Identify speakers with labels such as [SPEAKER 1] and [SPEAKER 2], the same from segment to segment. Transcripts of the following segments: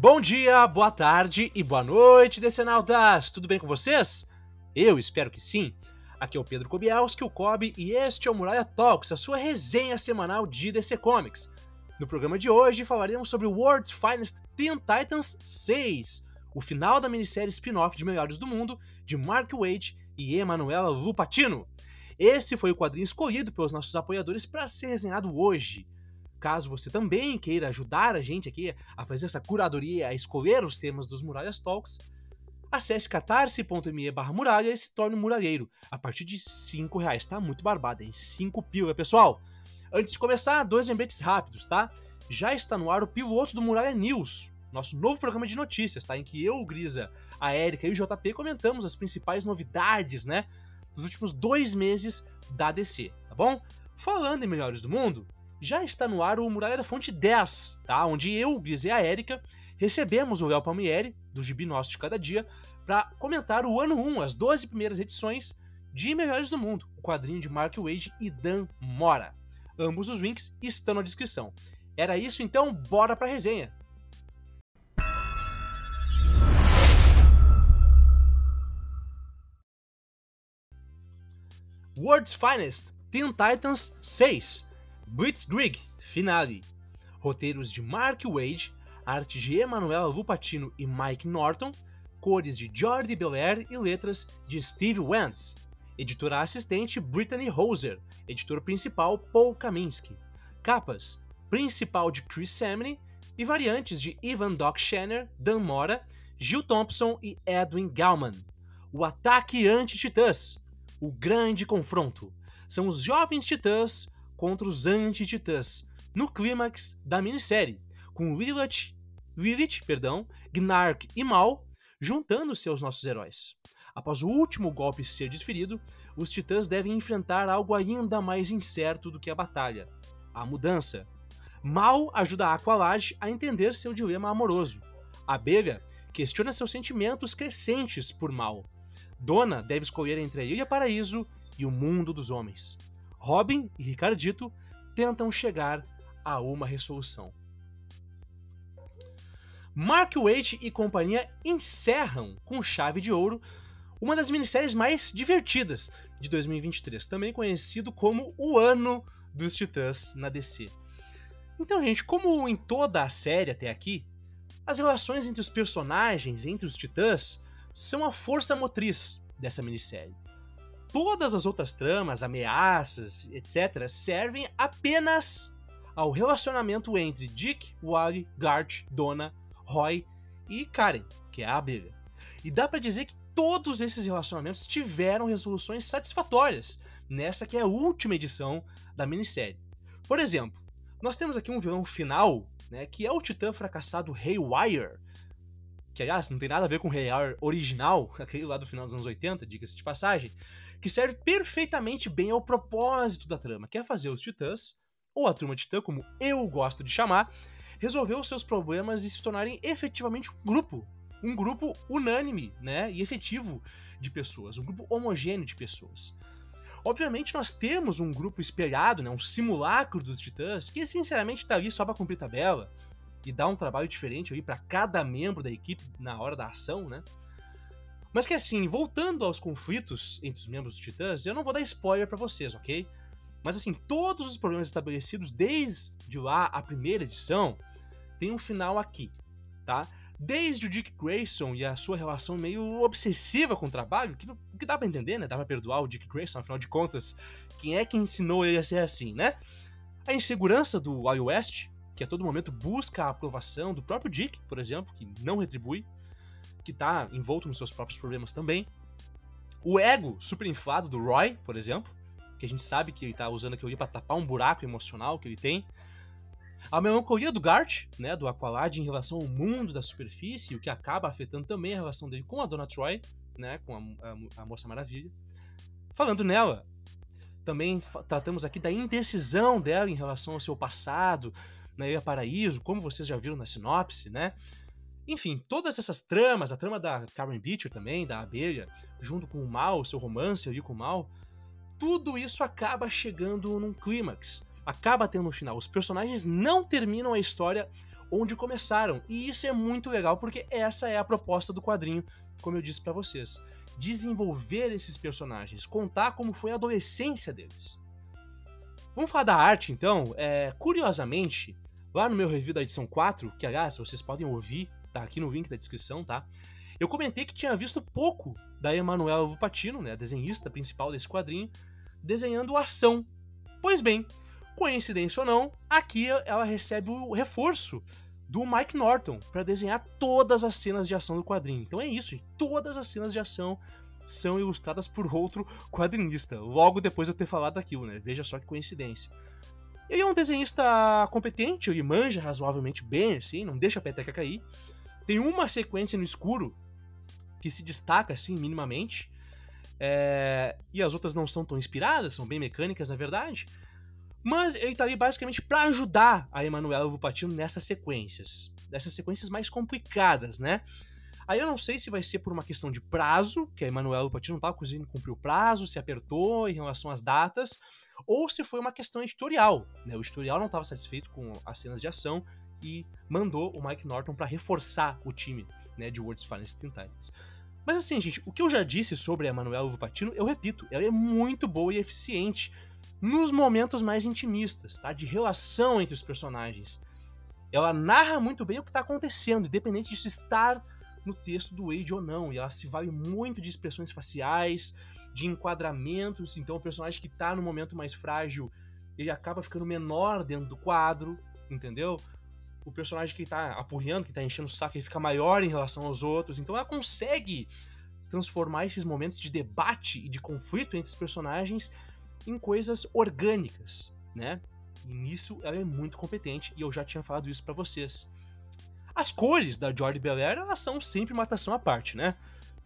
[SPEAKER 1] Bom dia, boa tarde e boa noite, decenautas! Tudo bem com vocês? Eu espero que sim. Aqui é o Pedro Kobielski, o Kobe, e este é o Muralha Talks, a sua resenha semanal de DC Comics. No programa de hoje falaremos sobre World's Finest Teen Titans 6, o final da minissérie spin-off de Melhores do Mundo de Mark Waid e Emanuela Lupatino. Esse foi o quadrinho escolhido pelos nossos apoiadores para ser resenhado hoje. Caso você também queira ajudar a gente aqui a fazer essa curadoria, a escolher os temas dos Muralhas Talks, acesse catarse.me barra muralha e se torne um muralheiro. A partir de 5 reais, tá? Muito barbada, hein? 5 pila, pessoal. Antes de começar, dois lembretes rápidos, tá? Já está no ar o piloto do Muralha News, nosso novo programa de notícias, tá? Em que eu, o Grisa, a Erika e o JP comentamos as principais novidades, né? Dos últimos dois meses da DC, tá bom? Falando em melhores do mundo, já está no ar o Muralha da Fonte 10, tá? Onde eu, Gris e a Erika recebemos o Léo Palmieri, do Gibi Nosso de Cada Dia, para comentar o ano 1, as 12 primeiras edições de Melhores do Mundo, o quadrinho de Mark Wade e Dan Mora. Ambos os links estão na descrição. Era isso, então bora pra resenha! World's Finest, Teen Titans 6 Blitzkrieg Finale. Roteiros de Mark Wade, arte de Emanuela Lupatino e Mike Norton, cores de Jordi Belair e letras de Steve Wentz. Editora assistente Brittany Hoser, editor principal Paul Kaminsky. Capas: principal de Chris Samney e variantes de Ivan Doc Shanner, Dan Mora, Gil Thompson e Edwin Gallman. O ataque anti-titãs. O grande confronto. São os jovens titãs contra os anti-titãs, no clímax da minissérie, com Lilith, Lilith perdão, Gnark e Mal juntando-se aos nossos heróis. Após o último golpe ser desferido, os titãs devem enfrentar algo ainda mais incerto do que a batalha: a mudança. Mal ajuda a Aqualad a entender seu dilema amoroso. Abelha questiona seus sentimentos crescentes por Mal. Dona deve escolher entre a Ilha Paraíso e o mundo dos homens. Robin e Ricardito tentam chegar a uma resolução. Mark Waite e companhia encerram com chave de ouro uma das minisséries mais divertidas de 2023, também conhecido como o ano dos Titãs na DC. Então, gente, como em toda a série até aqui, as relações entre os personagens, entre os Titãs, são a força motriz dessa minissérie. Todas as outras tramas, ameaças, etc., servem apenas ao relacionamento entre Dick, Wally, Gart, Donna, Roy e Karen, que é a abelha. E dá para dizer que todos esses relacionamentos tiveram resoluções satisfatórias nessa que é a última edição da minissérie. Por exemplo, nós temos aqui um vilão final, né, que é o titã fracassado Haywire, que aliás não tem nada a ver com o Haywire original, aquele lá do final dos anos 80, diga-se de passagem, que serve perfeitamente bem ao propósito da trama, que é fazer os titãs, ou a turma titã, como eu gosto de chamar, resolver os seus problemas e se tornarem efetivamente um grupo. Um grupo unânime né, e efetivo de pessoas, um grupo homogêneo de pessoas. Obviamente, nós temos um grupo espelhado, né, um simulacro dos titãs, que sinceramente está ali só para cumprir tabela e dar um trabalho diferente para cada membro da equipe na hora da ação, né? Mas que assim, voltando aos conflitos entre os membros dos Titãs, eu não vou dar spoiler para vocês, ok? Mas assim, todos os problemas estabelecidos desde lá a primeira edição tem um final aqui, tá? Desde o Dick Grayson e a sua relação meio obsessiva com o trabalho, que, que dá para entender, né? Dá pra perdoar o Dick Grayson, afinal de contas, quem é que ensinou ele a ser assim, né? A insegurança do Wild West, que a todo momento busca a aprovação do próprio Dick, por exemplo, que não retribui que tá envolto nos seus próprios problemas também. O ego superinflado do Roy, por exemplo, que a gente sabe que ele tá usando aquilo pra tapar um buraco emocional que ele tem. A melancolia do Gart, né, do Aqualad em relação ao mundo da superfície, o que acaba afetando também a relação dele com a Dona Troy, né, com a, a, a Moça Maravilha. Falando nela, também tratamos aqui da indecisão dela em relação ao seu passado, na Ilha Paraíso, como vocês já viram na sinopse, né? Enfim, todas essas tramas, a trama da Karen Beecher também, da abelha, junto com o mal, seu romance ali com o mal, tudo isso acaba chegando num clímax, acaba tendo um final. Os personagens não terminam a história onde começaram. E isso é muito legal porque essa é a proposta do quadrinho, como eu disse para vocês. Desenvolver esses personagens, contar como foi a adolescência deles. Vamos falar da arte então? É, curiosamente, lá no meu review da edição 4, que aliás vocês podem ouvir, tá aqui no link da descrição, tá? Eu comentei que tinha visto pouco da Emanuela Lupatino, né, a desenhista principal desse quadrinho, desenhando ação. Pois bem, coincidência ou não, aqui ela recebe o reforço do Mike Norton para desenhar todas as cenas de ação do quadrinho. Então é isso, gente. todas as cenas de ação são ilustradas por outro quadrinista, logo depois de eu ter falado daquilo, né? Veja só que coincidência. Ele é um desenhista competente, ele manja razoavelmente bem, assim, não deixa a peteca cair. Tem uma sequência no escuro que se destaca, assim, minimamente. É... E as outras não são tão inspiradas, são bem mecânicas, na verdade. Mas ele tá ali basicamente para ajudar a Emanuela Lupatino nessas sequências. Dessas sequências mais complicadas, né? Aí eu não sei se vai ser por uma questão de prazo, que a Emanuela Lupatino não tava conseguindo cumprir o prazo, se apertou em relação às datas, ou se foi uma questão editorial. Né? O editorial não estava satisfeito com as cenas de ação e mandou o Mike Norton para reforçar o time né, de World's Finest Teen Titans. Mas assim, gente, o que eu já disse sobre a Manuela Lupatino, eu repito, ela é muito boa e eficiente nos momentos mais intimistas, tá? De relação entre os personagens. Ela narra muito bem o que está acontecendo, independente disso estar no texto do Wade ou não. E ela se vale muito de expressões faciais, de enquadramentos. Então o personagem que está no momento mais frágil, ele acaba ficando menor dentro do quadro, entendeu? O personagem que está apurreando, que está enchendo o saco, ele fica maior em relação aos outros. Então ela consegue transformar esses momentos de debate e de conflito entre os personagens em coisas orgânicas, né? E nisso ela é muito competente e eu já tinha falado isso para vocês. As cores da Jordi Belair, elas são sempre uma atração à parte, né?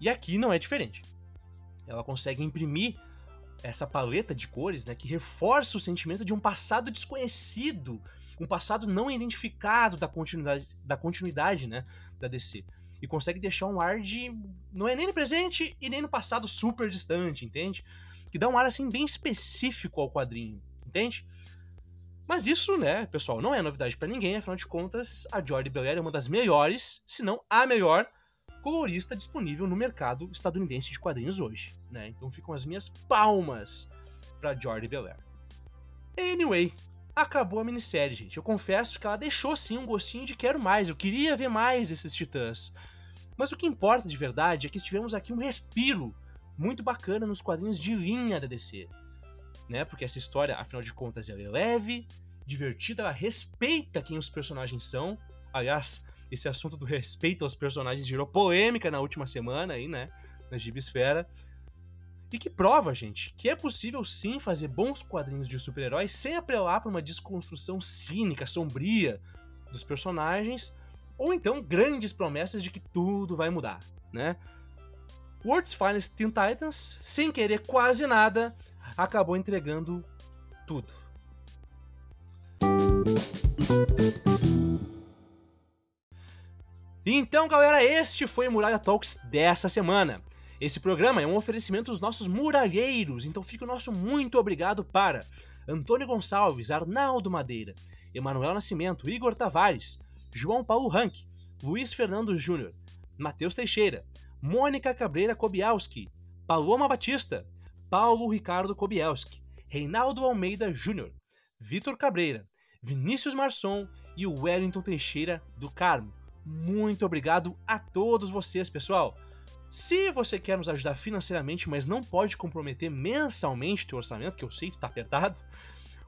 [SPEAKER 1] E aqui não é diferente. Ela consegue imprimir essa paleta de cores, né, que reforça o sentimento de um passado desconhecido, um passado não identificado da continuidade, da continuidade, né, da DC. E consegue deixar um ar de não é nem no presente e nem no passado super distante, entende? Que dá um ar assim bem específico ao quadrinho, entende? Mas isso, né, pessoal, não é novidade para ninguém, afinal de contas, a Jordi Belair é uma das melhores, se não a melhor, colorista disponível no mercado estadunidense de quadrinhos hoje, né? Então ficam as minhas palmas para Jordi Belair. Anyway, acabou a minissérie, gente. Eu confesso que ela deixou sim um gostinho de quero mais, eu queria ver mais desses titãs. Mas o que importa de verdade é que tivemos aqui um respiro muito bacana nos quadrinhos de linha da DC. Né? Porque essa história, afinal de contas, ela é leve, divertida, ela respeita quem os personagens são. Aliás, esse assunto do respeito aos personagens gerou polêmica na última semana aí, né? Na Gibisfera. E que prova, gente, que é possível sim fazer bons quadrinhos de super-heróis sem apelar para uma desconstrução cínica, sombria dos personagens, ou então grandes promessas de que tudo vai mudar, né? World's Finest Teen Titans, sem querer quase nada, acabou entregando tudo. Então, galera, este foi o Muralha Talks dessa semana. Esse programa é um oferecimento dos nossos muralheiros, então fica o nosso muito obrigado para Antônio Gonçalves, Arnaldo Madeira, Emanuel Nascimento, Igor Tavares, João Paulo Rank, Luiz Fernando Júnior, Matheus Teixeira, Mônica Cabreira Kobielski, Paloma Batista, Paulo Ricardo Kobielski, Reinaldo Almeida Júnior, Vitor Cabreira, Vinícius Marçom e Wellington Teixeira do Carmo. Muito obrigado a todos vocês, pessoal. Se você quer nos ajudar financeiramente, mas não pode comprometer mensalmente teu orçamento, que eu sei que tá apertado,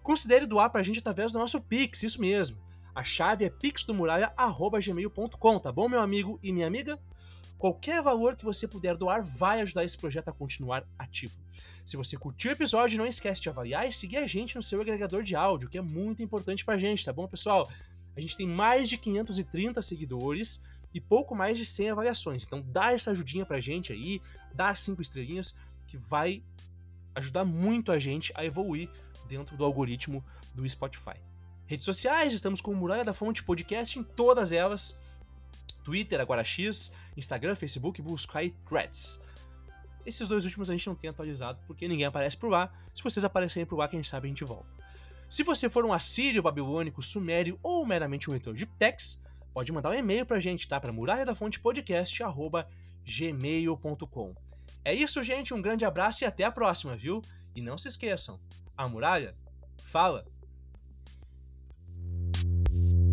[SPEAKER 1] considere doar pra gente através do nosso Pix, isso mesmo. A chave é pixdomuralha.gmail.com, tá bom, meu amigo e minha amiga? Qualquer valor que você puder doar vai ajudar esse projeto a continuar ativo. Se você curtiu o episódio, não esquece de avaliar e seguir a gente no seu agregador de áudio, que é muito importante pra gente, tá bom, pessoal? A gente tem mais de 530 seguidores e pouco mais de 100 avaliações. Então dá essa ajudinha pra gente aí, dá as 5 estrelinhas, que vai ajudar muito a gente a evoluir dentro do algoritmo do Spotify. Redes sociais, estamos com o Muralha da Fonte Podcast em todas elas. Twitter, agora X, Instagram, Facebook, busca e Threads. Esses dois últimos a gente não tem atualizado porque ninguém aparece por lá. Se vocês aparecerem por lá, quem sabe a gente volta. Se você for um assírio, babilônico, sumério ou meramente um leitor de text, pode mandar um e-mail pra gente, tá? Pra muralha da fonte podcast, gmail.com. É isso, gente. Um grande abraço e até a próxima, viu? E não se esqueçam, a muralha fala.